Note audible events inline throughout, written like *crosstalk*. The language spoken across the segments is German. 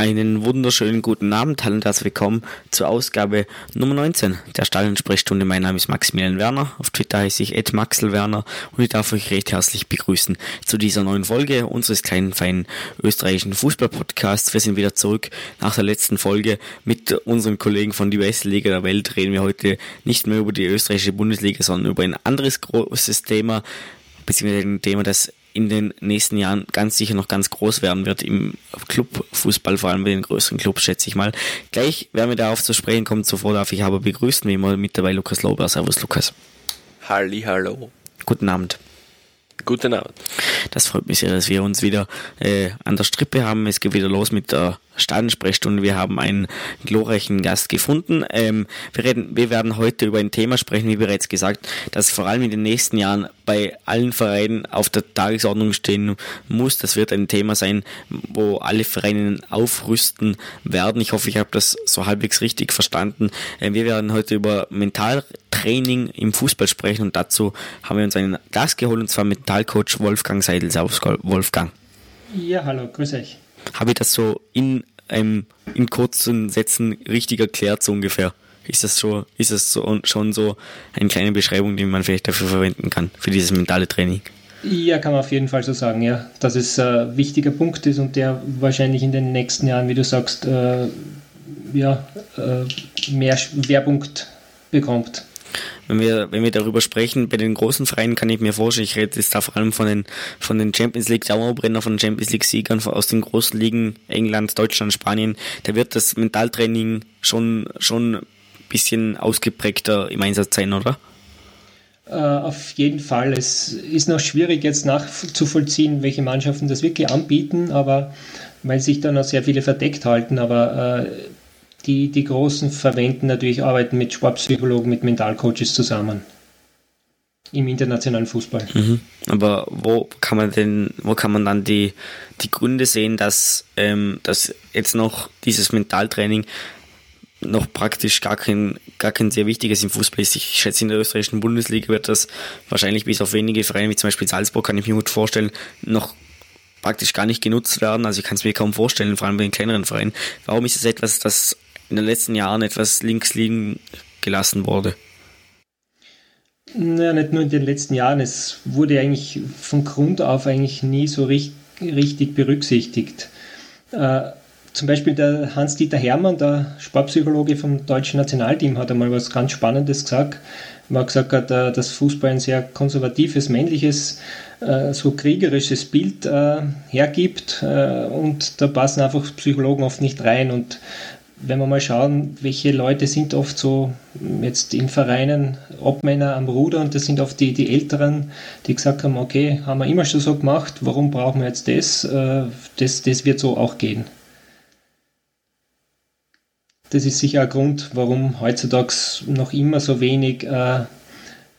Einen wunderschönen guten Abend, hallo und herzlich willkommen zur Ausgabe Nummer 19 der Stadionsprechstunde. Mein Name ist Maximilian Werner, auf Twitter heiße ich @maxelwerner und ich darf euch recht herzlich begrüßen zu dieser neuen Folge unseres kleinen feinen österreichischen Fußballpodcasts. Wir sind wieder zurück nach der letzten Folge mit unseren Kollegen von die beste Liga der Welt. Reden wir heute nicht mehr über die österreichische Bundesliga, sondern über ein anderes großes Thema, beziehungsweise ein Thema, das in den nächsten Jahren ganz sicher noch ganz groß werden wird im Clubfußball, vor allem bei den größeren Clubs, schätze ich mal. Gleich werden wir darauf zu sprechen kommen. Zuvor darf ich aber begrüßen, wie immer mit dabei Lukas Lauber. Servus, Lukas. Halli, hallo. Guten Abend. Guten Abend. Das freut mich sehr, dass wir uns wieder äh, an der Strippe haben. Es geht wieder los mit der Stadionsprechstunde. Wir haben einen glorreichen Gast gefunden. Ähm, wir, reden, wir werden heute über ein Thema sprechen, wie bereits gesagt, das vor allem in den nächsten Jahren bei allen Vereinen auf der Tagesordnung stehen muss. Das wird ein Thema sein, wo alle Vereine aufrüsten werden. Ich hoffe, ich habe das so halbwegs richtig verstanden. Äh, wir werden heute über Mentaltraining im Fußball sprechen und dazu haben wir uns einen Gast geholt und zwar Mentalcoach Wolfgang Seidel. Servus Wolfgang. Ja, hallo, grüß euch. Habe ich das so in, ähm, in kurzen Sätzen richtig erklärt, so ungefähr? Ist das, so, ist das so, schon so eine kleine Beschreibung, die man vielleicht dafür verwenden kann, für dieses mentale Training? Ja, kann man auf jeden Fall so sagen, ja. Dass es ein wichtiger Punkt ist und der wahrscheinlich in den nächsten Jahren, wie du sagst, äh, ja, äh, mehr Schwerpunkt bekommt wenn wir, wenn wir darüber sprechen, bei den großen Vereinen kann ich mir vorstellen, ich rede jetzt da vor allem von den, von den Champions League Dauerbrenner, von Champions League Siegern aus den großen Ligen, England, Deutschland, Spanien, da wird das Mentaltraining schon, schon ein bisschen ausgeprägter im Einsatz sein, oder? Uh, auf jeden Fall. Es ist noch schwierig jetzt nachzuvollziehen, welche Mannschaften das wirklich anbieten, aber weil sich da noch sehr viele verdeckt halten. Aber uh, die, die Großen verwenden natürlich, arbeiten mit Sportpsychologen, mit Mentalcoaches zusammen. Im internationalen Fußball. Mhm. Aber wo kann man denn, wo kann man dann die, die Gründe sehen, dass, ähm, dass jetzt noch dieses Mentaltraining noch praktisch gar kein, gar kein sehr wichtiges im Fußball ist. Ich schätze, in der österreichischen Bundesliga wird das wahrscheinlich bis auf wenige Vereine, wie zum Beispiel Salzburg, kann ich mir gut vorstellen, noch praktisch gar nicht genutzt werden. Also ich kann es mir kaum vorstellen, vor allem bei den kleineren Vereinen. Warum ist es etwas, das in den letzten Jahren etwas links liegen gelassen wurde? Ja, nicht nur in den letzten Jahren. Es wurde eigentlich von Grund auf eigentlich nie so richtig, richtig berücksichtigt. Äh, zum Beispiel der Hans-Dieter Hermann, der Sportpsychologe vom deutschen Nationalteam, hat einmal was ganz Spannendes gesagt. Er hat gesagt, äh, dass Fußball ein sehr konservatives, männliches, äh, so kriegerisches Bild äh, hergibt und da passen einfach Psychologen oft nicht rein. Und wenn wir mal schauen, welche Leute sind oft so jetzt in Vereinen Obmänner am Ruder und das sind oft die, die Älteren, die gesagt haben, okay, haben wir immer schon so gemacht, warum brauchen wir jetzt das? Äh, das, das wird so auch gehen. Das ist sicher ein Grund, warum heutzutage noch immer so wenig äh,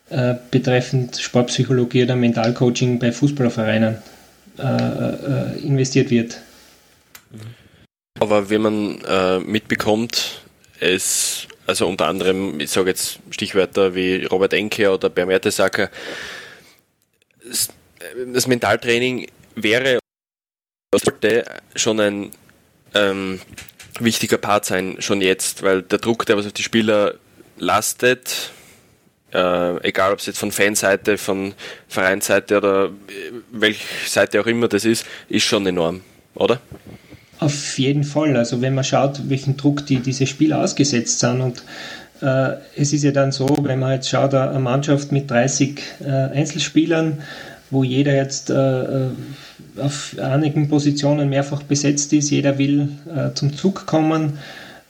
äh, betreffend Sportpsychologie oder Mentalcoaching bei Fußballvereinen äh, äh, investiert wird. Aber wenn man äh, mitbekommt, es, also unter anderem, ich sage jetzt Stichwörter wie Robert Enke oder Per Mertesacker, das Mentaltraining wäre schon ein ähm, wichtiger Part sein, schon jetzt, weil der Druck, der was auf die Spieler lastet, äh, egal ob es jetzt von Fanseite, von Vereinsseite oder äh, welche Seite auch immer das ist, ist schon enorm, oder? Auf jeden Fall. Also wenn man schaut, welchen Druck die, diese Spieler ausgesetzt sind und äh, es ist ja dann so, wenn man jetzt schaut, eine Mannschaft mit 30 äh, Einzelspielern, wo jeder jetzt äh, äh, auf einigen Positionen mehrfach besetzt ist, jeder will äh, zum Zug kommen,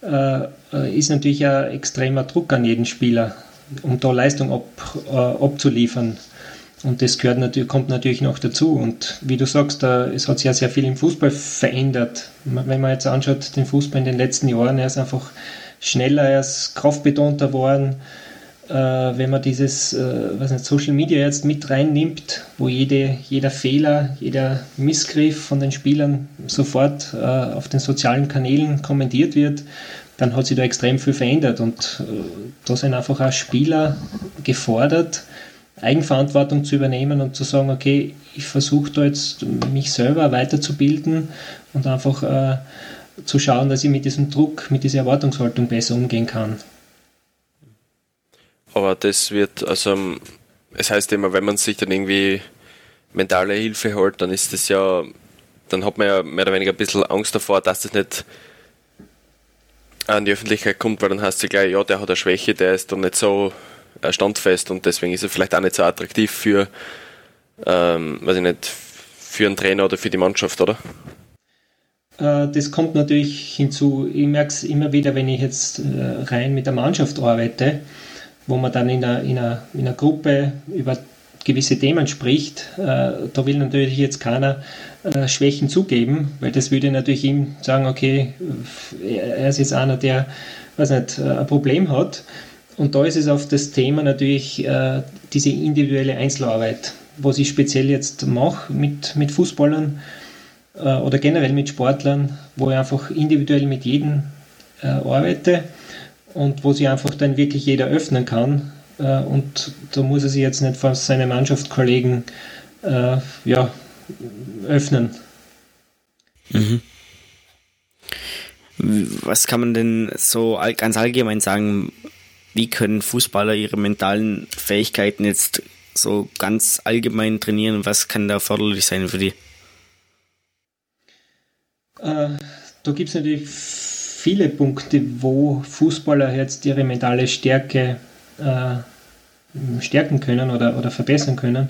äh, ist natürlich ein extremer Druck an jeden Spieler, um da Leistung ab, abzuliefern. Und das gehört natürlich, kommt natürlich noch dazu. Und wie du sagst, da, es hat sich ja sehr viel im Fußball verändert. Wenn man jetzt anschaut, den Fußball in den letzten Jahren, er ist einfach schneller, er ist kraftbetonter geworden. Äh, wenn man dieses äh, was nicht, Social Media jetzt mit reinnimmt, wo jede, jeder Fehler, jeder Missgriff von den Spielern sofort äh, auf den sozialen Kanälen kommentiert wird, dann hat sich da extrem viel verändert. Und äh, da sind einfach auch Spieler gefordert, Eigenverantwortung zu übernehmen und zu sagen, okay, ich versuche da jetzt mich selber weiterzubilden und einfach äh, zu schauen, dass ich mit diesem Druck, mit dieser Erwartungshaltung besser umgehen kann. Aber das wird, also es heißt immer, wenn man sich dann irgendwie mentale Hilfe holt, dann ist das ja, dann hat man ja mehr oder weniger ein bisschen Angst davor, dass das nicht an die Öffentlichkeit kommt, weil dann heißt es gleich, ja, der hat eine Schwäche, der ist dann nicht so standfest und deswegen ist er vielleicht auch nicht so attraktiv für, ähm, weiß ich nicht, für einen Trainer oder für die Mannschaft, oder? Äh, das kommt natürlich hinzu. Ich merke es immer wieder, wenn ich jetzt äh, rein mit der Mannschaft arbeite, wo man dann in einer, in einer, in einer Gruppe über gewisse Themen spricht. Da will natürlich jetzt keiner Schwächen zugeben, weil das würde natürlich ihm sagen, okay, er ist jetzt einer, der weiß nicht, ein Problem hat. Und da ist es auf das Thema natürlich äh, diese individuelle Einzelarbeit, was ich speziell jetzt mache mit, mit Fußballern äh, oder generell mit Sportlern, wo ich einfach individuell mit jedem äh, arbeite und wo sich einfach dann wirklich jeder öffnen kann. Äh, und da muss er sich jetzt nicht vor seinen Mannschaftskollegen äh, ja, öffnen. Mhm. Was kann man denn so ganz allgemein sagen, wie können Fußballer ihre mentalen Fähigkeiten jetzt so ganz allgemein trainieren? Was kann da förderlich sein für die? Äh, da gibt es natürlich viele Punkte, wo Fußballer jetzt ihre mentale Stärke äh, stärken können oder, oder verbessern können.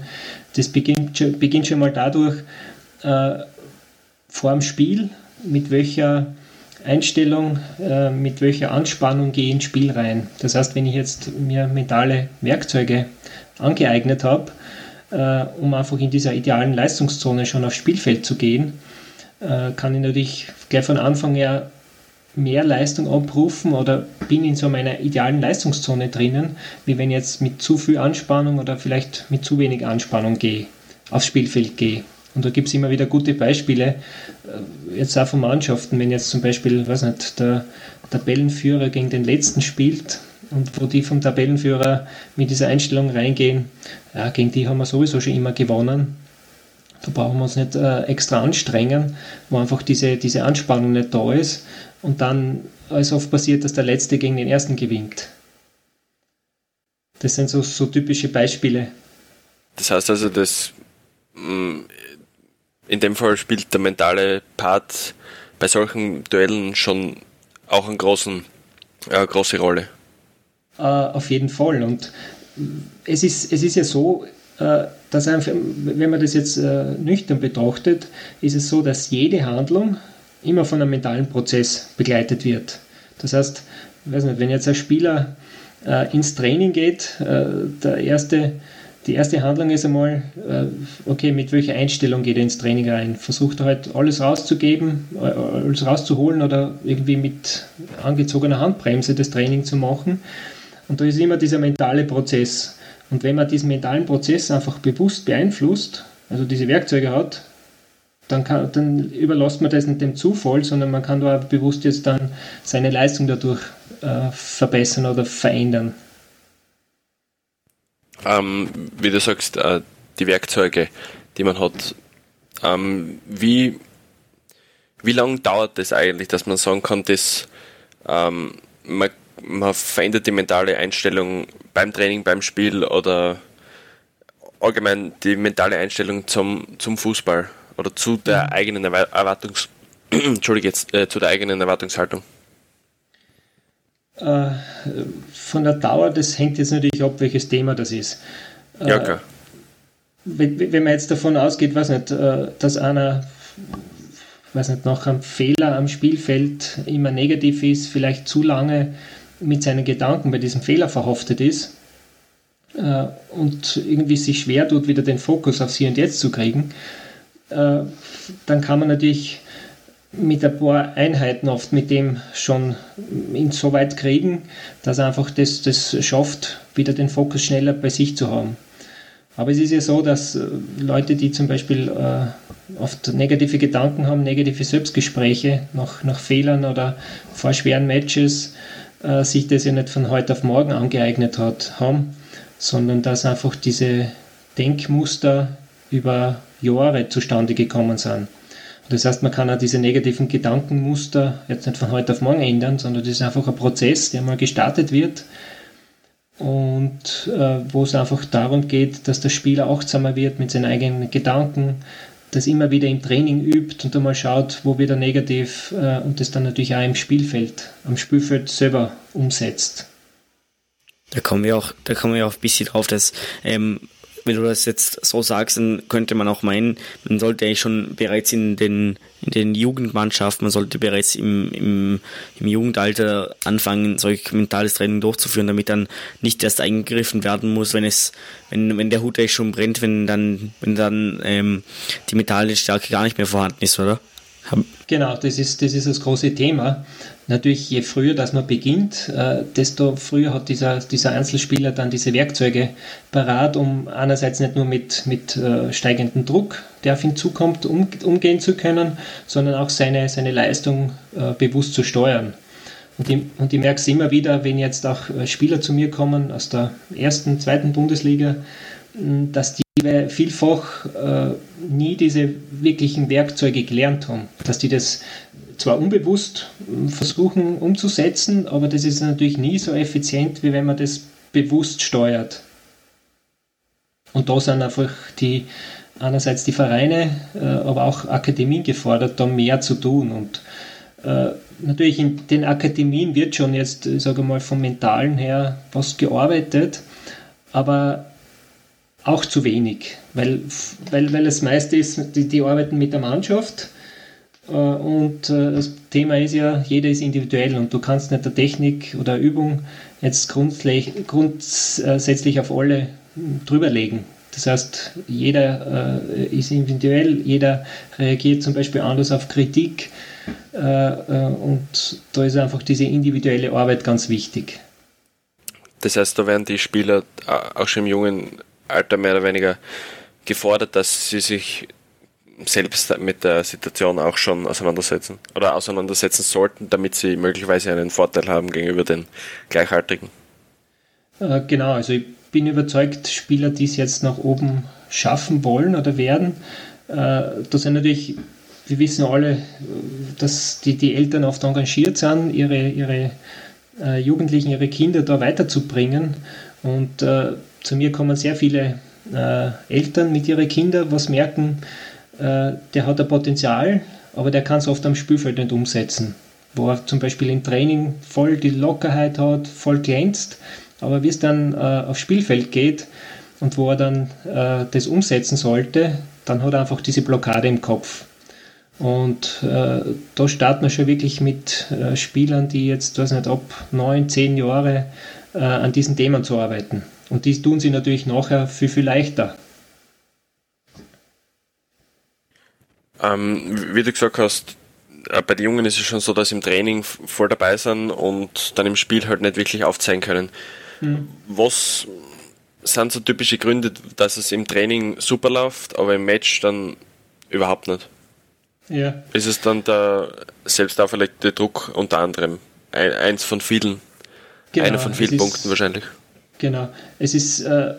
Das beginnt, beginnt schon mal dadurch, äh, vor dem Spiel, mit welcher Einstellung, äh, mit welcher Anspannung gehe ich ins Spiel rein. Das heißt, wenn ich jetzt mir mentale Werkzeuge angeeignet habe, äh, um einfach in dieser idealen Leistungszone schon aufs Spielfeld zu gehen, äh, kann ich natürlich gleich von Anfang her mehr Leistung abrufen oder bin in so meiner idealen Leistungszone drinnen, wie wenn ich jetzt mit zu viel Anspannung oder vielleicht mit zu wenig Anspannung gehe, aufs Spielfeld gehe. Und da gibt es immer wieder gute Beispiele, äh, jetzt auch von Mannschaften, wenn jetzt zum Beispiel, weiß nicht, der Tabellenführer gegen den letzten spielt und wo die vom Tabellenführer mit dieser Einstellung reingehen, ja, gegen die haben wir sowieso schon immer gewonnen. Da brauchen wir uns nicht äh, extra anstrengen, wo einfach diese, diese Anspannung nicht da ist und dann als oft passiert, dass der Letzte gegen den Ersten gewinnt. Das sind so, so typische Beispiele. Das heißt also, dass mm, in dem Fall spielt der mentale Part bei solchen Duellen schon auch eine großen, äh, große Rolle. Uh, auf jeden Fall. Und es ist, es ist ja so, uh, dass einfach, wenn man das jetzt uh, nüchtern betrachtet, ist es so, dass jede Handlung immer von einem mentalen Prozess begleitet wird. Das heißt, weiß nicht, wenn jetzt ein Spieler ins Training geht, der erste die erste Handlung ist einmal, äh, okay, mit welcher Einstellung geht er ins Training rein? Versucht er halt alles rauszugeben, äh, alles rauszuholen oder irgendwie mit angezogener Handbremse das Training zu machen. Und da ist immer dieser mentale Prozess. Und wenn man diesen mentalen Prozess einfach bewusst beeinflusst, also diese Werkzeuge hat, dann, kann, dann überlässt man das nicht dem Zufall, sondern man kann da bewusst jetzt dann seine Leistung dadurch äh, verbessern oder verändern ähm, wie du sagst, äh, die Werkzeuge, die man hat. Ähm, wie wie lange dauert das eigentlich, dass man sagen kann, dass ähm, man, man verändert die mentale Einstellung beim Training, beim Spiel oder allgemein die mentale Einstellung zum, zum Fußball oder zu der mhm. eigenen Erwartungs *clears throat* Entschuldige, jetzt, äh, zu der eigenen Erwartungshaltung? Äh, von der Dauer, das hängt jetzt natürlich ab, welches Thema das ist. Äh, ja, klar. Wenn man jetzt davon ausgeht, weiß nicht, äh, dass einer weiß nicht, nach einem Fehler am Spielfeld immer negativ ist, vielleicht zu lange mit seinen Gedanken bei diesem Fehler verhaftet ist, äh, und irgendwie sich schwer tut, wieder den Fokus aufs Hier und Jetzt zu kriegen, äh, dann kann man natürlich mit ein paar Einheiten oft mit dem schon ihn so weit kriegen, dass er einfach das, das schafft, wieder den Fokus schneller bei sich zu haben. Aber es ist ja so, dass äh, Leute, die zum Beispiel äh, oft negative Gedanken haben, negative Selbstgespräche nach, nach Fehlern oder vor schweren Matches, äh, sich das ja nicht von heute auf morgen angeeignet hat, haben, sondern dass einfach diese Denkmuster über Jahre zustande gekommen sind. Das heißt, man kann auch diese negativen Gedankenmuster jetzt nicht von heute auf morgen ändern, sondern das ist einfach ein Prozess, der mal gestartet wird und äh, wo es einfach darum geht, dass der Spieler achtsamer wird mit seinen eigenen Gedanken, das immer wieder im Training übt und einmal schaut, wo wird er negativ äh, und das dann natürlich auch im Spielfeld, am Spielfeld selber umsetzt. Da kommen wir auch, da kommen wir auch ein bisschen drauf, dass ähm, wenn du das jetzt so sagst, dann könnte man auch meinen, man sollte eigentlich schon bereits in den, in den Jugendmannschaften, man sollte bereits im, im, im Jugendalter anfangen, solch mentales Training durchzuführen, damit dann nicht erst eingegriffen werden muss, wenn es, wenn, wenn der Hut eigentlich schon brennt, wenn dann, wenn dann ähm, die mentale Stärke gar nicht mehr vorhanden ist, oder? Genau, das ist, das ist das große Thema. Natürlich, je früher dass man beginnt, äh, desto früher hat dieser, dieser Einzelspieler dann diese Werkzeuge parat, um einerseits nicht nur mit, mit äh, steigendem Druck, der auf ihn zukommt, um, umgehen zu können, sondern auch seine, seine Leistung äh, bewusst zu steuern. Und ich, und ich merke es immer wieder, wenn jetzt auch Spieler zu mir kommen aus der ersten, zweiten Bundesliga, dass die vielfach äh, nie diese wirklichen Werkzeuge gelernt haben. Dass die das zwar unbewusst hm, versuchen umzusetzen, aber das ist natürlich nie so effizient, wie wenn man das bewusst steuert. Und da sind einfach die einerseits die Vereine, äh, aber auch Akademien gefordert, da mehr zu tun. Und äh, natürlich in den Akademien wird schon jetzt, sage mal, vom Mentalen her was gearbeitet, aber auch zu wenig, weil, weil, weil das meiste ist, die, die arbeiten mit der Mannschaft äh, und äh, das Thema ist ja, jeder ist individuell und du kannst nicht der Technik oder Übung jetzt grundsätzlich auf alle drüberlegen. Das heißt, jeder äh, ist individuell, jeder reagiert zum Beispiel anders auf Kritik und da ist einfach diese individuelle Arbeit ganz wichtig. Das heißt, da werden die Spieler auch schon im jungen Alter mehr oder weniger gefordert, dass sie sich selbst mit der Situation auch schon auseinandersetzen oder auseinandersetzen sollten, damit sie möglicherweise einen Vorteil haben gegenüber den Gleichaltrigen. Äh, genau, also ich bin überzeugt, Spieler, die es jetzt nach oben schaffen wollen oder werden, äh, da sind natürlich, wir wissen alle, dass die, die Eltern oft engagiert sind, ihre, ihre äh, Jugendlichen, ihre Kinder da weiterzubringen und zu mir kommen sehr viele äh, Eltern mit ihren Kindern, was merken, äh, der hat ein Potenzial, aber der kann es oft am Spielfeld nicht umsetzen. Wo er zum Beispiel im Training voll die Lockerheit hat, voll glänzt, aber wie es dann äh, aufs Spielfeld geht und wo er dann äh, das umsetzen sollte, dann hat er einfach diese Blockade im Kopf. Und äh, da starten wir schon wirklich mit äh, Spielern, die jetzt, weiß nicht, ab neun, zehn Jahre äh, an diesen Themen zu arbeiten. Und dies tun sie natürlich nachher viel, viel leichter. Ähm, wie du gesagt hast, äh, bei den Jungen ist es schon so, dass sie im Training voll dabei sind und dann im Spiel halt nicht wirklich aufzeigen können. Mhm. Was sind so typische Gründe, dass es im Training super läuft, aber im Match dann überhaupt nicht? Ja. Ist es dann der selbst auferlegte Druck unter anderem? Ein, eins von vielen. Genau, Einer von vielen Punkten wahrscheinlich. Genau. Es ist äh,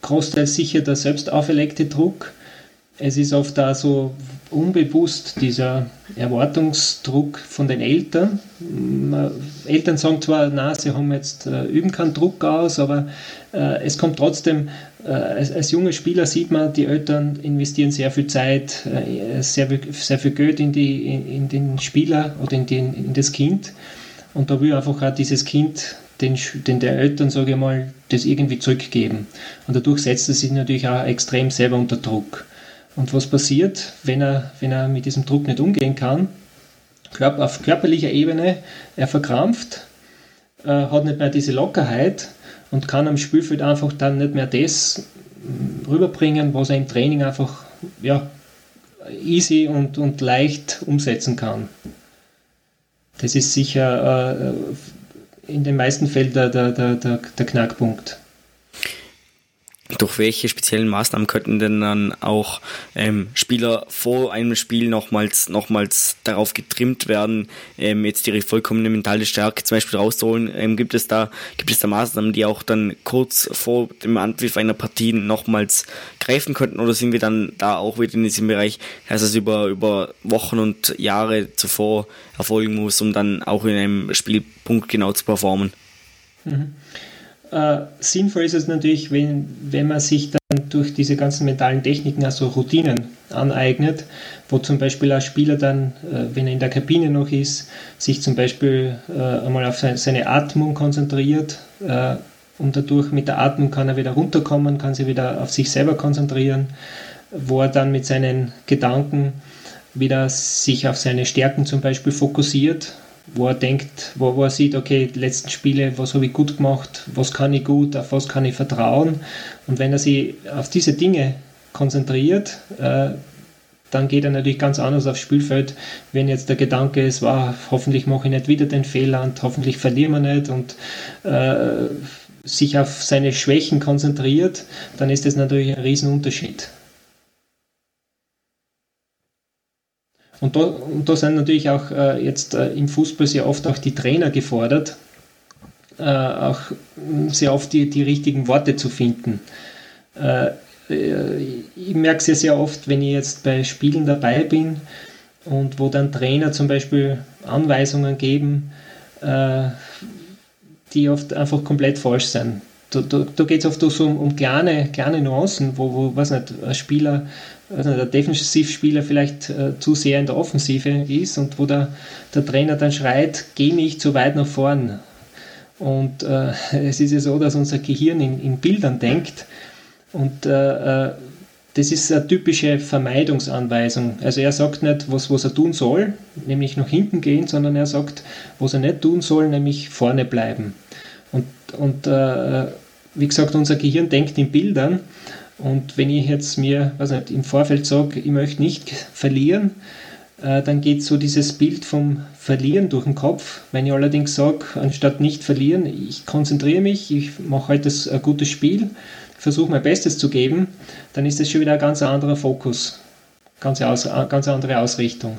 großteils sicher der selbst auferlegte Druck. Es ist oft da so unbewusst dieser Erwartungsdruck von den Eltern. Eltern sagen zwar, na, sie haben jetzt äh, üben keinen Druck aus, aber äh, es kommt trotzdem, äh, als, als junger Spieler sieht man, die Eltern investieren sehr viel Zeit, äh, sehr, sehr viel Geld in, die, in, in den Spieler oder in, den, in das Kind. Und da will einfach auch dieses Kind den, den der Eltern, sage ich mal, das irgendwie zurückgeben. Und dadurch setzt er sich natürlich auch extrem selber unter Druck. Und was passiert, wenn er, wenn er mit diesem Druck nicht umgehen kann? Auf körperlicher Ebene, er verkrampft, äh, hat nicht mehr diese Lockerheit und kann am Spielfeld einfach dann nicht mehr das rüberbringen, was er im Training einfach ja, easy und, und leicht umsetzen kann. Das ist sicher äh, in den meisten Fällen der, der, der, der Knackpunkt durch welche speziellen Maßnahmen könnten denn dann auch ähm, Spieler vor einem Spiel nochmals, nochmals darauf getrimmt werden, ähm, jetzt ihre vollkommene mentale Stärke zum Beispiel rauszuholen? Ähm, gibt es da, gibt es da Maßnahmen, die auch dann kurz vor dem Anpfiff einer Partie nochmals greifen könnten oder sind wir dann da auch wieder in diesem Bereich, dass es über, über Wochen und Jahre zuvor erfolgen muss, um dann auch in einem Spielpunkt genau zu performen? Mhm. Äh, sinnvoll ist es natürlich, wenn, wenn man sich dann durch diese ganzen mentalen Techniken also Routinen aneignet, wo zum Beispiel ein Spieler dann, äh, wenn er in der Kabine noch ist, sich zum Beispiel äh, einmal auf seine, seine Atmung konzentriert äh, und dadurch mit der Atmung kann er wieder runterkommen, kann sich wieder auf sich selber konzentrieren, wo er dann mit seinen Gedanken wieder sich auf seine Stärken zum Beispiel fokussiert wo er denkt, wo, wo er sieht, okay, die letzten Spiele, was habe ich gut gemacht, was kann ich gut, auf was kann ich vertrauen. Und wenn er sich auf diese Dinge konzentriert, äh, dann geht er natürlich ganz anders aufs Spielfeld, wenn jetzt der Gedanke ist, wow, hoffentlich mache ich nicht wieder den Fehler und hoffentlich verlieren wir nicht und äh, sich auf seine Schwächen konzentriert, dann ist das natürlich ein Riesenunterschied. Und da, und da sind natürlich auch äh, jetzt äh, im Fußball sehr oft auch die Trainer gefordert, äh, auch sehr oft die, die richtigen Worte zu finden. Äh, äh, ich merke es ja sehr oft, wenn ich jetzt bei Spielen dabei bin und wo dann Trainer zum Beispiel Anweisungen geben, äh, die oft einfach komplett falsch sind. Da, da, da geht es oft so um, um, kleine, kleine Nuancen, wo, wo was nicht, ein Spieler also der Defensivspieler vielleicht äh, zu sehr in der Offensive ist und wo der, der Trainer dann schreit, geh nicht zu weit nach vorn. Und äh, *laughs* es ist ja so, dass unser Gehirn in, in Bildern denkt und äh, äh, das ist eine typische Vermeidungsanweisung. Also er sagt nicht, was, was er tun soll, nämlich nach hinten gehen, sondern er sagt, was er nicht tun soll, nämlich vorne bleiben. Und, und äh, wie gesagt, unser Gehirn denkt in Bildern und wenn ich jetzt mir weiß nicht, im Vorfeld sage, ich möchte nicht verlieren, äh, dann geht so dieses Bild vom Verlieren durch den Kopf. Wenn ich allerdings sage, anstatt nicht verlieren, ich konzentriere mich, ich mache heute ein gutes Spiel, versuche mein Bestes zu geben, dann ist das schon wieder ein ganz anderer Fokus, ganz, aus, ganz andere Ausrichtung.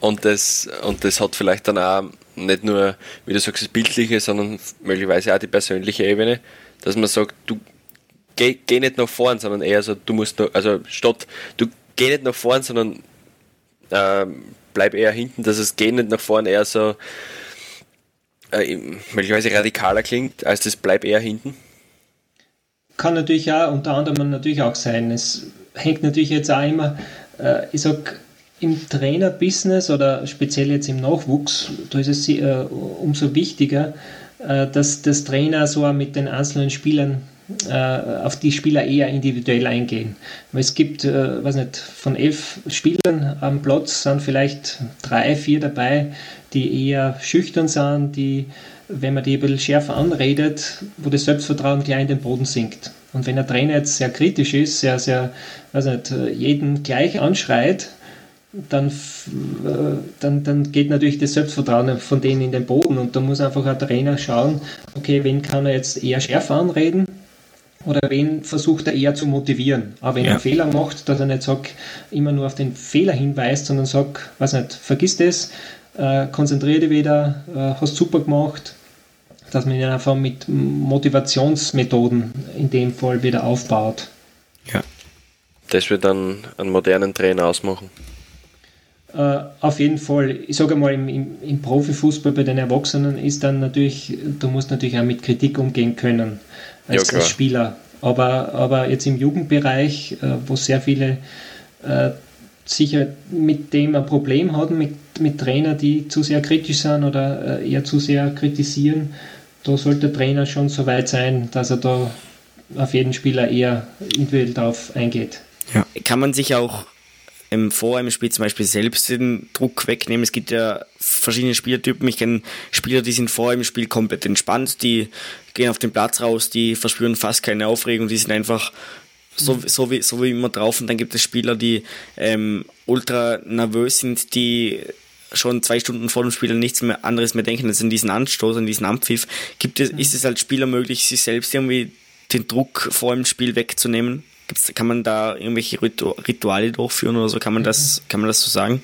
Und das, und das hat vielleicht dann auch nicht nur, wie du sagst, das Bildliche, sondern möglicherweise auch die persönliche Ebene, dass man sagt, du geh, geh nicht nach vorn, sondern eher so, du musst, noch, also statt, du geh nicht nach vorn, sondern äh, bleib eher hinten, dass es geh nicht nach vorn eher so äh, möglicherweise radikaler klingt, als das bleib eher hinten. Kann natürlich auch unter anderem natürlich auch sein. Es hängt natürlich jetzt auch immer, äh, ich sag, im Trainerbusiness oder speziell jetzt im Nachwuchs, da ist es äh, umso wichtiger, äh, dass das Trainer so mit den einzelnen Spielern äh, auf die Spieler eher individuell eingehen. Es gibt, äh, weiß nicht, von elf Spielern am Platz sind vielleicht drei, vier dabei, die eher schüchtern sind, die, wenn man die ein bisschen schärfer anredet, wo das Selbstvertrauen gleich in den Boden sinkt. Und wenn der Trainer jetzt sehr kritisch ist, sehr, sehr, weiß nicht, jeden gleich anschreit, dann, äh, dann, dann geht natürlich das Selbstvertrauen von denen in den Boden und da muss einfach ein Trainer schauen, okay, wen kann er jetzt eher schärfer anreden oder wen versucht er eher zu motivieren. Aber wenn ja. er einen Fehler macht, dass er nicht sagt, immer nur auf den Fehler hinweist, sondern sagt, was nicht, vergiss das, äh, konzentriere dich wieder, äh, hast super gemacht, dass man ihn einfach mit Motivationsmethoden in dem Fall wieder aufbaut. Ja. Das wird dann einen modernen Trainer ausmachen. Uh, auf jeden Fall, ich sage mal, im, im, im, Profifußball bei den Erwachsenen ist dann natürlich, du musst natürlich auch mit Kritik umgehen können als, ja, als Spieler. Aber, aber jetzt im Jugendbereich, äh, wo sehr viele äh, sicher mit dem ein Problem haben, mit, mit Trainern, die zu sehr kritisch sind oder äh, eher zu sehr kritisieren, da sollte der Trainer schon so weit sein, dass er da auf jeden Spieler eher individuell darauf eingeht. Ja. Kann man sich auch ähm, vor einem Spiel zum Beispiel selbst den Druck wegnehmen. Es gibt ja verschiedene Spielertypen. Ich kenne Spieler, die sind vor einem Spiel komplett entspannt, die gehen auf den Platz raus, die verspüren fast keine Aufregung, die sind einfach so, so, wie, so wie immer drauf. Und dann gibt es Spieler, die ähm, ultra nervös sind, die schon zwei Stunden vor dem Spiel an nichts mehr anderes mehr denken als an diesen Anstoß, an diesen Ampfiff. Gibt es, ist es als Spieler möglich, sich selbst irgendwie den Druck vor dem Spiel wegzunehmen? Gibt's, kann man da irgendwelche Rituale durchführen oder so? Kann man das, kann man das so sagen?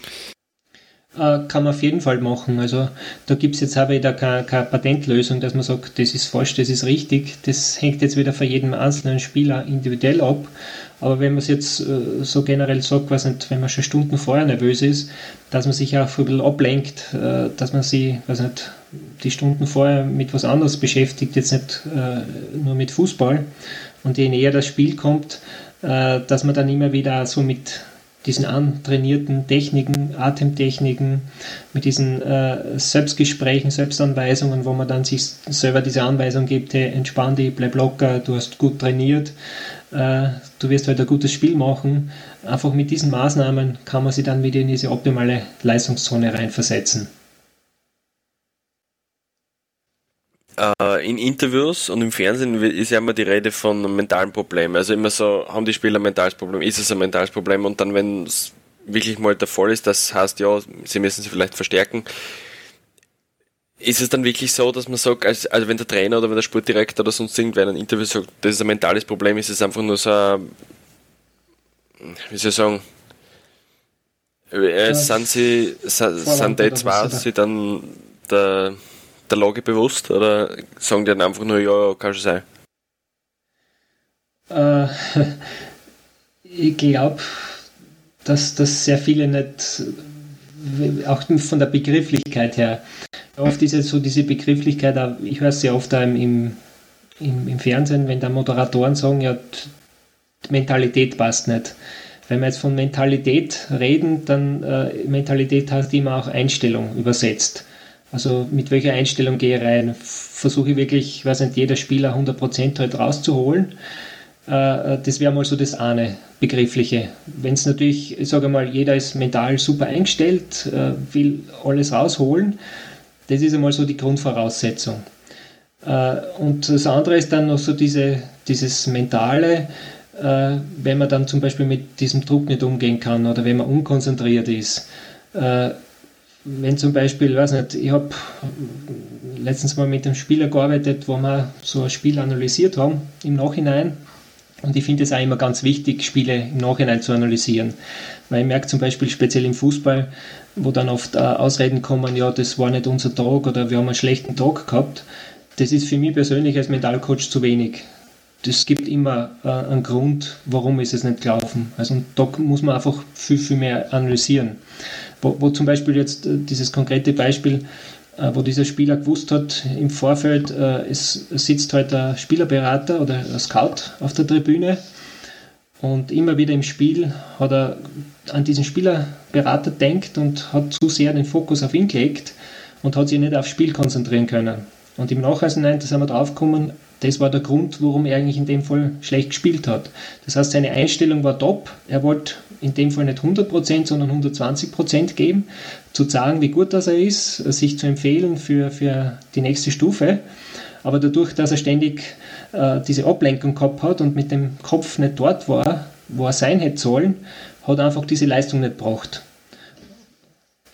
Äh, kann man auf jeden Fall machen. Also da gibt es jetzt auch wieder keine, keine, Patentlösung, dass man sagt, das ist falsch, das ist richtig. Das hängt jetzt wieder von jedem einzelnen Spieler individuell ab. Aber wenn man es jetzt äh, so generell sagt, was nicht, wenn man schon Stunden vorher nervös ist, dass man sich auch ein bisschen ablenkt, äh, dass man sich, was nicht, die Stunden vorher mit was anderes beschäftigt, jetzt nicht nur mit Fußball, und je näher das Spiel kommt, äh, dass man dann immer wieder so mit diesen antrainierten Techniken, Atemtechniken, mit diesen äh, Selbstgesprächen, Selbstanweisungen, wo man dann sich selber diese Anweisung gibt, hey, entspann dich, bleib locker, du hast gut trainiert, äh, du wirst heute ein gutes Spiel machen. Einfach mit diesen Maßnahmen kann man sich dann wieder in diese optimale Leistungszone reinversetzen. Äh, in Interviews und im Fernsehen ist ja immer die Rede von mentalen Problem. Also immer so, haben die Spieler ein mentales Problem? Ist es ein mentales Problem? Und dann, wenn es wirklich mal der Fall ist, das heißt ja, sie müssen sich vielleicht verstärken. Ist es dann wirklich so, dass man sagt, also, also wenn der Trainer oder wenn der Sportdirektor oder sonst irgendwer in einem Interview sagt, das ist ein mentales Problem, ist es einfach nur so, wie soll ich sagen, äh, sind sie, sind die zwei, sie dann der der Lage bewusst oder sagen die dann einfach nur, ja, kann schon sein? Äh, *laughs* ich glaube, dass das sehr viele nicht, auch von der Begrifflichkeit her, oft ist es so diese Begrifflichkeit, ich höre es sehr oft im, im, im Fernsehen, wenn da Moderatoren sagen, ja, Mentalität passt nicht. Wenn wir jetzt von Mentalität reden, dann äh, Mentalität heißt immer auch Einstellung übersetzt. Also mit welcher Einstellung gehe ich rein? Versuche ich wirklich, ich weiß nicht, jeder Spieler 100% halt rauszuholen. Äh, das wäre mal so das eine Begriffliche. Wenn es natürlich, ich sage mal, jeder ist mental super eingestellt, äh, will alles rausholen, das ist einmal so die Grundvoraussetzung. Äh, und das andere ist dann noch so diese, dieses Mentale, wenn man dann zum Beispiel mit diesem Druck nicht umgehen kann oder wenn man unkonzentriert ist wenn zum Beispiel, weiß nicht, ich habe letztens mal mit einem Spieler gearbeitet, wo wir so ein Spiel analysiert haben im Nachhinein. Und ich finde es auch immer ganz wichtig, Spiele im Nachhinein zu analysieren. Weil ich merke zum Beispiel speziell im Fußball, wo dann oft äh, Ausreden kommen, ja, das war nicht unser Tag oder wir haben einen schlechten Tag gehabt. Das ist für mich persönlich als Mentalcoach zu wenig. Es gibt immer äh, einen Grund, warum ist es nicht gelaufen. Also da muss man einfach viel, viel mehr analysieren wo, wo zum Beispiel jetzt äh, dieses konkrete Beispiel, äh, wo dieser Spieler gewusst hat, im Vorfeld, äh, es sitzt heute halt ein Spielerberater oder ein Scout auf der Tribüne und immer wieder im Spiel hat er an diesen Spielerberater denkt und hat zu sehr den Fokus auf ihn gelegt und hat sich nicht aufs Spiel konzentrieren können. Und im Nachhinein, da sind wir draufgekommen, das war der Grund, warum er eigentlich in dem Fall schlecht gespielt hat. Das heißt, seine Einstellung war top. Er wollte in dem Fall nicht 100%, sondern 120% geben, zu sagen, wie gut das er ist, sich zu empfehlen für, für die nächste Stufe. Aber dadurch, dass er ständig äh, diese Ablenkung gehabt hat und mit dem Kopf nicht dort war, wo er sein hätte sollen, hat er einfach diese Leistung nicht gebracht.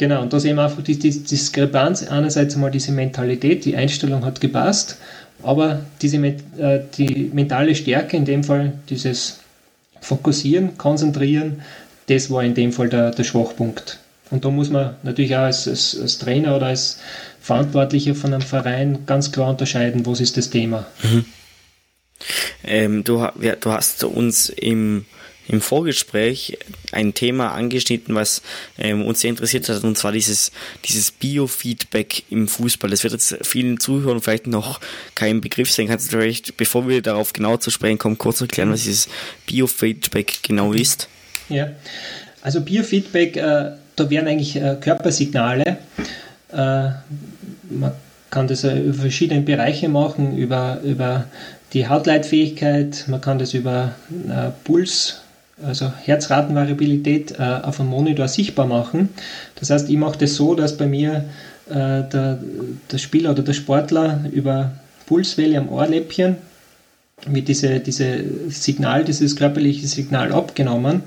Genau, und da sehen wir einfach die, die Diskrepanz. Einerseits einmal diese Mentalität, die Einstellung hat gepasst, aber diese, äh, die mentale Stärke, in dem Fall dieses Fokussieren, Konzentrieren, das war in dem Fall der, der Schwachpunkt. Und da muss man natürlich auch als, als, als, Trainer oder als Verantwortlicher von einem Verein ganz klar unterscheiden, was ist das Thema. Mhm. Ähm, du, ja, du hast uns im im Vorgespräch ein Thema angeschnitten, was ähm, uns sehr interessiert hat, und zwar dieses, dieses Biofeedback im Fußball. Das wird jetzt vielen Zuhörern vielleicht noch kein Begriff sein. Kannst du vielleicht, bevor wir darauf genau zu sprechen kommen, kurz erklären, was dieses Biofeedback genau ist? Ja, also Biofeedback, äh, da wären eigentlich äh, Körpersignale. Äh, man kann das über verschiedene Bereiche machen, über, über die Hautleitfähigkeit, man kann das über äh, Puls also Herzratenvariabilität äh, auf einem Monitor sichtbar machen. Das heißt, ich mache das so, dass bei mir äh, der, der Spieler oder der Sportler über Pulswelle am Ohrläppchen wird diese, diese Signal, dieses körperliche Signal abgenommen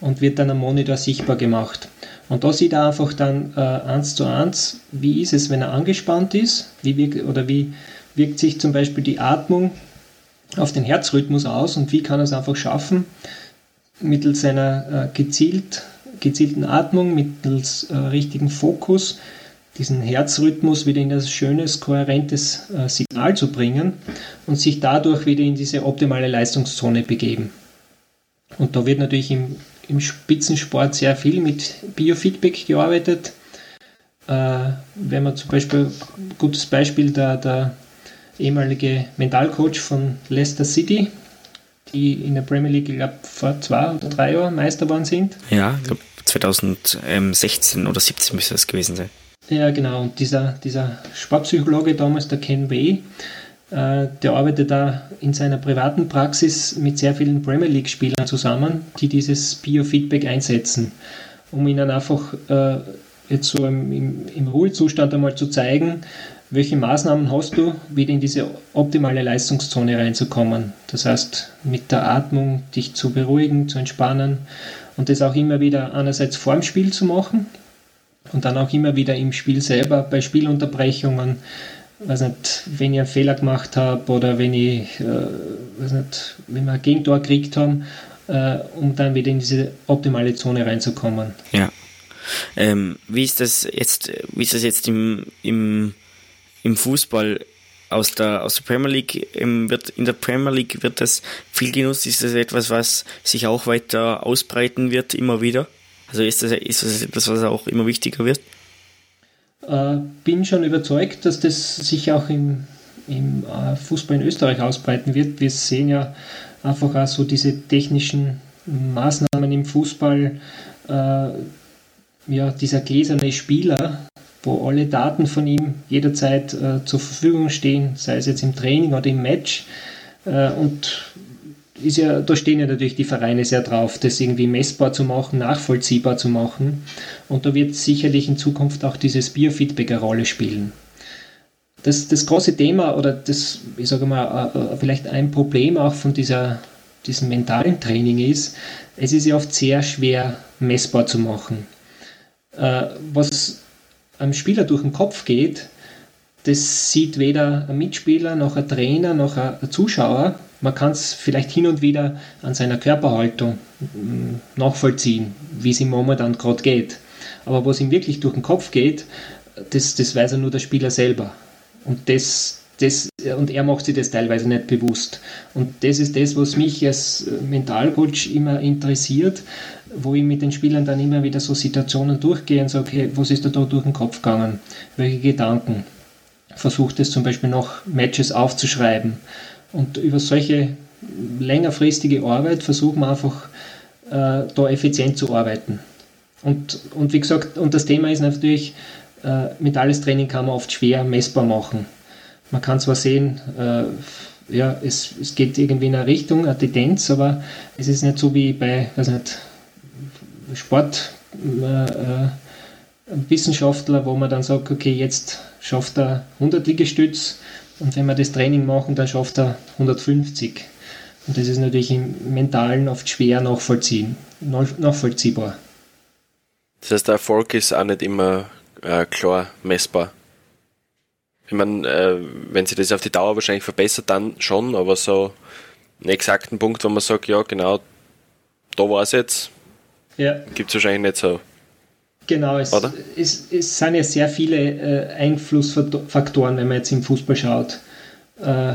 und wird dann am Monitor sichtbar gemacht. Und da sieht er einfach dann äh, eins zu eins, wie ist es, wenn er angespannt ist, wie wirkt, oder wie wirkt sich zum Beispiel die Atmung auf den Herzrhythmus aus und wie kann er es einfach schaffen, mittels einer äh, gezielt, gezielten Atmung, mittels äh, richtigen Fokus, diesen Herzrhythmus wieder in das schönes, kohärentes äh, Signal zu bringen und sich dadurch wieder in diese optimale Leistungszone begeben. Und da wird natürlich im, im Spitzensport sehr viel mit Biofeedback gearbeitet. Äh, wenn man zum Beispiel, gutes Beispiel, der, der ehemalige Mentalcoach von Leicester City, die in der Premier League, ich glaube, vor zwei oder drei Jahren Meister geworden sind. Ja, ich glaube 2016 oder 17 müsste das gewesen sein. Ja, genau. Und dieser, dieser Sportpsychologe damals, der Ken Way, äh, der arbeitet da in seiner privaten Praxis mit sehr vielen Premier League-Spielern zusammen, die dieses Biofeedback einsetzen, um ihnen einfach äh, jetzt so im, im, im Ruhezustand einmal zu zeigen, welche Maßnahmen hast du, wieder in diese optimale Leistungszone reinzukommen. Das heißt, mit der Atmung dich zu beruhigen, zu entspannen und das auch immer wieder einerseits vorm Spiel zu machen und dann auch immer wieder im Spiel selber bei Spielunterbrechungen, weiß nicht, wenn ich einen Fehler gemacht habe oder wenn ich, äh, weiß nicht, wenn wir ein Gegentor gekriegt haben, äh, um dann wieder in diese optimale Zone reinzukommen. Ja. Ähm, wie ist das jetzt, wie ist das jetzt im, im im Fußball aus der, aus der Premier League ähm, wird in der Premier League wird das viel genutzt. Ist das etwas, was sich auch weiter ausbreiten wird, immer wieder? Also ist das, ist das etwas, was auch immer wichtiger wird? Äh, bin schon überzeugt, dass das sich auch im, im äh, Fußball in Österreich ausbreiten wird. Wir sehen ja einfach auch so diese technischen Maßnahmen im Fußball, äh, ja, dieser gläserne Spieler, wo alle Daten von ihm jederzeit äh, zur Verfügung stehen, sei es jetzt im Training oder im Match. Äh, und ist ja, da stehen ja natürlich die Vereine sehr drauf, das irgendwie messbar zu machen, nachvollziehbar zu machen. Und da wird sicherlich in Zukunft auch dieses Biofeedback eine Rolle spielen. Das, das große Thema oder das, ich sage mal, äh, äh, vielleicht ein Problem auch von dieser, diesem mentalen Training ist, es ist ja oft sehr schwer messbar zu machen. Äh, was einem Spieler durch den Kopf geht, das sieht weder ein Mitspieler noch ein Trainer noch ein Zuschauer. Man kann es vielleicht hin und wieder an seiner Körperhaltung mm, nachvollziehen, wie es ihm momentan gerade geht. Aber was ihm wirklich durch den Kopf geht, das, das weiß er nur der Spieler selber. Und, das, das, und er macht sich das teilweise nicht bewusst. Und das ist das, was mich als Mentalcoach immer interessiert, wo ich mit den Spielern dann immer wieder so Situationen durchgehe und sage, okay, was ist da, da durch den Kopf gegangen? Welche Gedanken? Versuche das zum Beispiel noch Matches aufzuschreiben. Und über solche längerfristige Arbeit versuchen wir einfach äh, da effizient zu arbeiten. Und, und wie gesagt, und das Thema ist natürlich, äh, mentales Training kann man oft schwer messbar machen. Man kann zwar sehen, äh, ja, es, es geht irgendwie in eine Richtung, eine Tendenz, aber es ist nicht so wie bei, weiß nicht, Sportwissenschaftler, äh, wo man dann sagt, okay, jetzt schafft er 100 Liegestütz und wenn wir das Training machen, dann schafft er 150. Und das ist natürlich im Mentalen oft schwer nachvollziehen, nachvollziehbar. Das heißt, der Erfolg ist auch nicht immer äh, klar messbar. Ich meine, äh, wenn sich das auf die Dauer wahrscheinlich verbessert, dann schon, aber so einen exakten Punkt, wo man sagt, ja, genau, da war es jetzt, ja. Gibt es wahrscheinlich nicht so. Genau, es, es, es, sind ja sehr viele äh, Einflussfaktoren, wenn man jetzt im Fußball schaut. Äh,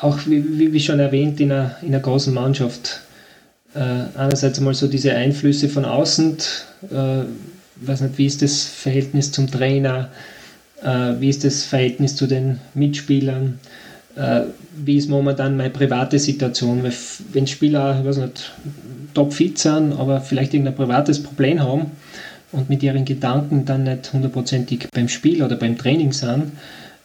auch wie, wie, schon erwähnt, in einer, in einer großen Mannschaft. Äh, einerseits mal so diese Einflüsse von außen, äh, weiß nicht, wie ist das Verhältnis zum Trainer, äh, wie ist das Verhältnis zu den Mitspielern, äh, wie ist momentan meine private Situation, wenn Spieler, ich weiß nicht, topfit sind, aber vielleicht irgendein privates Problem haben und mit ihren Gedanken dann nicht hundertprozentig beim Spiel oder beim Training sind,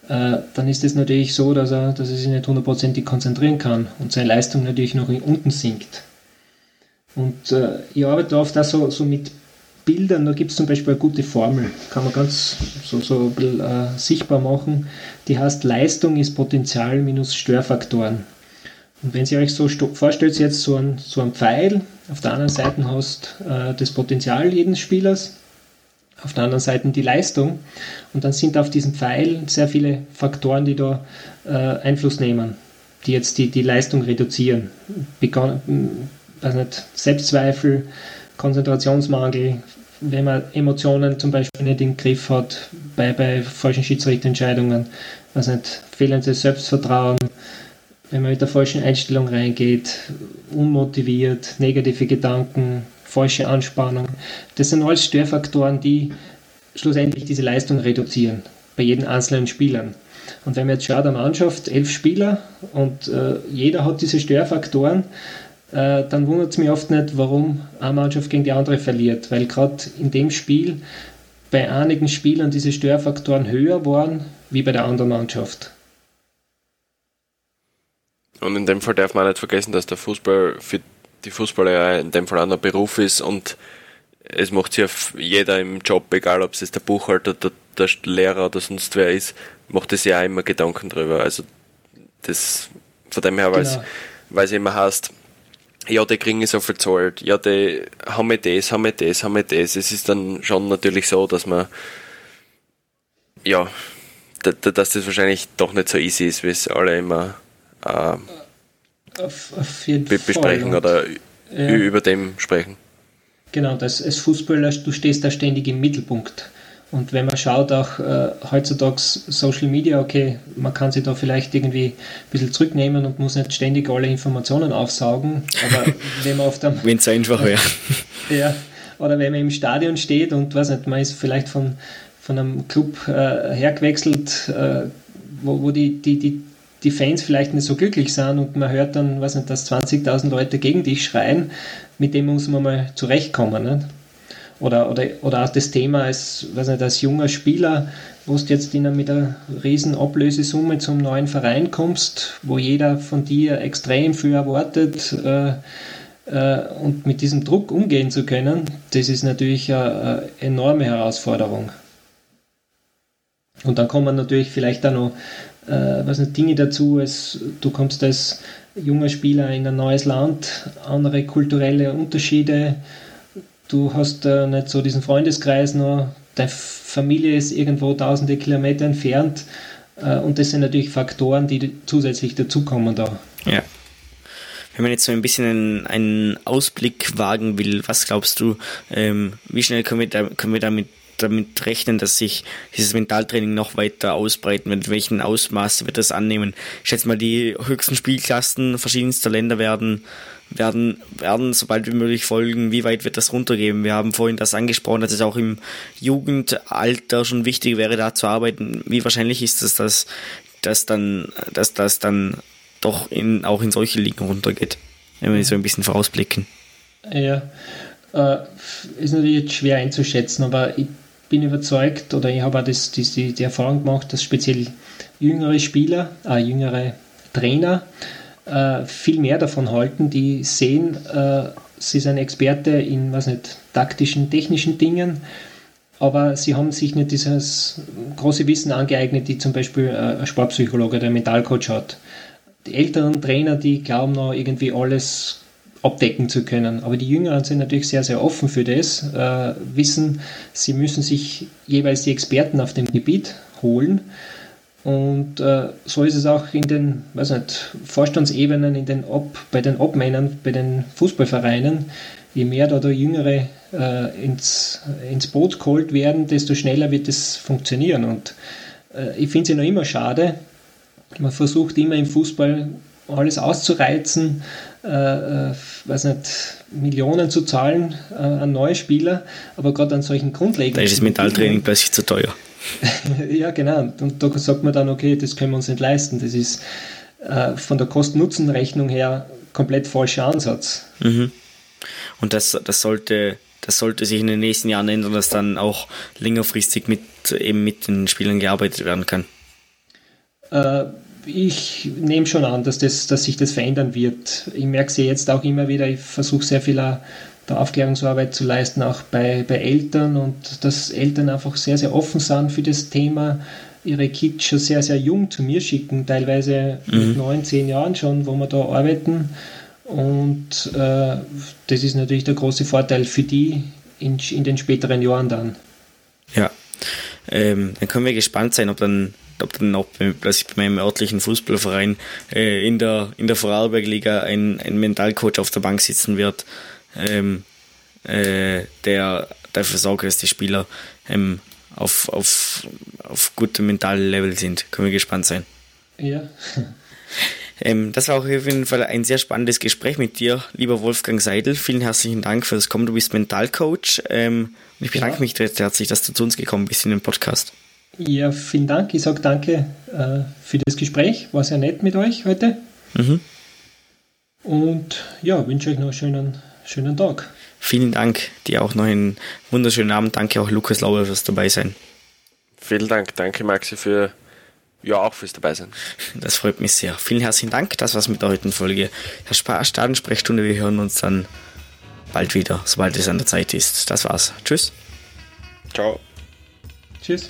äh, dann ist es natürlich so, dass er, dass er sich nicht hundertprozentig konzentrieren kann und seine Leistung natürlich noch unten sinkt. Und äh, ich arbeite oft auch so, so mit Bildern, da gibt es zum Beispiel eine gute Formel, kann man ganz so, so ein bisschen äh, sichtbar machen. Die heißt Leistung ist Potenzial minus Störfaktoren. Und wenn Sie euch so vorstellt, jetzt so ein, so ein Pfeil, auf der anderen Seite hast äh, das Potenzial jeden Spielers, auf der anderen Seite die Leistung und dann sind auf diesem Pfeil sehr viele Faktoren, die da äh, Einfluss nehmen, die jetzt die, die Leistung reduzieren. Begon, weiß nicht, Selbstzweifel, Konzentrationsmangel, wenn man Emotionen zum Beispiel nicht im Griff hat, bei, bei falschen Schiedsrichterentscheidungen, weiß nicht, fehlendes Selbstvertrauen, wenn man mit der falschen Einstellung reingeht, unmotiviert, negative Gedanken, falsche Anspannung. Das sind alles Störfaktoren, die schlussendlich diese Leistung reduzieren, bei jedem einzelnen Spielern. Und wenn man jetzt schaut, eine Mannschaft, elf Spieler und äh, jeder hat diese Störfaktoren, äh, dann wundert es mich oft nicht, warum eine Mannschaft gegen die andere verliert, weil gerade in dem Spiel bei einigen Spielern diese Störfaktoren höher waren wie bei der anderen Mannschaft. Und in dem Fall darf man nicht vergessen, dass der Fußball für die Fußballer ja in dem Fall auch ein Beruf ist und es macht sich auf jeder im Job, egal ob es der Buchhalter, der, der Lehrer oder sonst wer ist, macht es ja auch immer Gedanken drüber. Also das von dem her, genau. weil es immer heißt, ja, die kriegen so viel zahlt, ja, die haben wir das, haben wir das, haben wir das. Es ist dann schon natürlich so, dass man, ja, dass das wahrscheinlich doch nicht so easy ist, wie es alle immer äh, auf, auf be besprechen oder ja. über dem sprechen. Genau, das als Fußballer, du stehst da ständig im Mittelpunkt. Und wenn man schaut, auch äh, heutzutage Social Media, okay, man kann sich da vielleicht irgendwie ein bisschen zurücknehmen und muss nicht ständig alle Informationen aufsaugen. Aber *laughs* wenn man auf der. wenn es einfach wäre. *laughs* ja, oder wenn man im Stadion steht und weiß nicht, man ist vielleicht von, von einem Club äh, hergewechselt, äh, wo, wo die, die, die die Fans vielleicht nicht so glücklich sind und man hört dann, weiß nicht, dass 20.000 Leute gegen dich schreien, mit dem muss man mal zurechtkommen. Nicht? Oder, oder, oder auch das Thema als, weiß nicht, als junger Spieler, wo du jetzt in, mit einer riesen Ablösesumme zum neuen Verein kommst, wo jeder von dir extrem viel erwartet äh, äh, und mit diesem Druck umgehen zu können, das ist natürlich eine, eine enorme Herausforderung. Und dann kommen natürlich vielleicht auch noch äh, was nicht, Dinge dazu. Es, du kommst als junger Spieler in ein neues Land, andere kulturelle Unterschiede. Du hast äh, nicht so diesen Freundeskreis noch, deine Familie ist irgendwo tausende Kilometer entfernt. Äh, und das sind natürlich Faktoren, die zusätzlich dazukommen da. Ja. Wenn man jetzt so ein bisschen einen, einen Ausblick wagen will, was glaubst du, ähm, wie schnell können wir, da, können wir damit damit rechnen, dass sich dieses Mentaltraining noch weiter ausbreiten wird. Welchen Ausmaß wird das annehmen? Ich schätze mal, die höchsten Spielklassen verschiedenster Länder werden, werden, werden sobald wie möglich folgen. Wie weit wird das runtergehen? Wir haben vorhin das angesprochen, dass es auch im Jugendalter schon wichtig wäre, da zu arbeiten. Wie wahrscheinlich ist es, dass, dass dann, dass das dann doch in, auch in solche Ligen runtergeht? Wenn wir so ein bisschen vorausblicken. Ja, äh, ist natürlich jetzt schwer einzuschätzen, aber ich bin überzeugt oder ich habe auch das, das, die, die Erfahrung gemacht, dass speziell jüngere Spieler, äh, jüngere Trainer äh, viel mehr davon halten, die sehen, äh, sie sind Experte in was nicht, taktischen, technischen Dingen, aber sie haben sich nicht dieses große Wissen angeeignet, die zum Beispiel äh, ein Sportpsychologe oder ein Mentalcoach hat. Die älteren Trainer, die glauben noch irgendwie alles abdecken zu können. Aber die Jüngeren sind natürlich sehr, sehr offen für das, äh, wissen, sie müssen sich jeweils die Experten auf dem Gebiet holen. Und äh, so ist es auch in den weiß nicht, Vorstandsebenen, in den Ob, bei den Obmännern, bei den Fußballvereinen. Je mehr da, da Jüngere äh, ins, ins Boot geholt werden, desto schneller wird es funktionieren. Und äh, ich finde es ja noch immer schade, man versucht immer im Fußball alles auszureizen, äh, äh, weiß nicht, Millionen zu zahlen äh, an neue Spieler, aber gerade an solchen grundlegenden. Da ist das Mentaltraining plötzlich zu teuer. *laughs* ja, genau. Und da sagt man dann, okay, das können wir uns nicht leisten. Das ist äh, von der Kosten-Nutzen-Rechnung her komplett falscher Ansatz. Mhm. Und das, das sollte das sollte sich in den nächsten Jahren ändern, dass dann auch längerfristig mit eben mit den Spielern gearbeitet werden kann. Ich nehme schon an, dass, das, dass sich das verändern wird. Ich merke es jetzt auch immer wieder, ich versuche sehr viel der Aufklärungsarbeit zu leisten, auch bei, bei Eltern und dass Eltern einfach sehr, sehr offen sind für das Thema, ihre Kids schon sehr, sehr jung zu mir schicken, teilweise mhm. mit neun, zehn Jahren schon, wo wir da arbeiten. Und äh, das ist natürlich der große Vorteil für die in, in den späteren Jahren dann. Ja, ähm, dann können wir gespannt sein, ob dann ob dann auch dass ich bei meinem örtlichen Fußballverein äh, in der in der Vorarlberg-Liga ein, ein Mentalcoach auf der Bank sitzen wird, ähm, äh, der dafür sorgt, dass die Spieler ähm, auf, auf, auf gutem mentalen Level sind. Können wir gespannt sein. Ja. *laughs* Ähm, das war auch auf jeden Fall ein sehr spannendes Gespräch mit dir, lieber Wolfgang Seidel. Vielen herzlichen Dank für das Kommen. Du bist Mentalcoach. Ähm, und ich bedanke ja. mich recht herzlich, dass du zu uns gekommen bist in den Podcast. Ja, vielen Dank. Ich sage danke äh, für das Gespräch. War sehr nett mit euch heute. Mhm. Und ja, wünsche euch noch einen schönen, schönen Tag. Vielen Dank. Dir auch noch einen wunderschönen Abend. Danke auch Lukas Lauer fürs dabei sein. Vielen Dank. Danke Maxi für ja, auch fürs dabei sein. Das freut mich sehr. Vielen herzlichen Dank. Das war's mit der heutigen Folge der Stadensprechstunde. Wir hören uns dann bald wieder, sobald es an der Zeit ist. Das war's. Tschüss. Ciao. Tschüss.